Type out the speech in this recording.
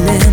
minute.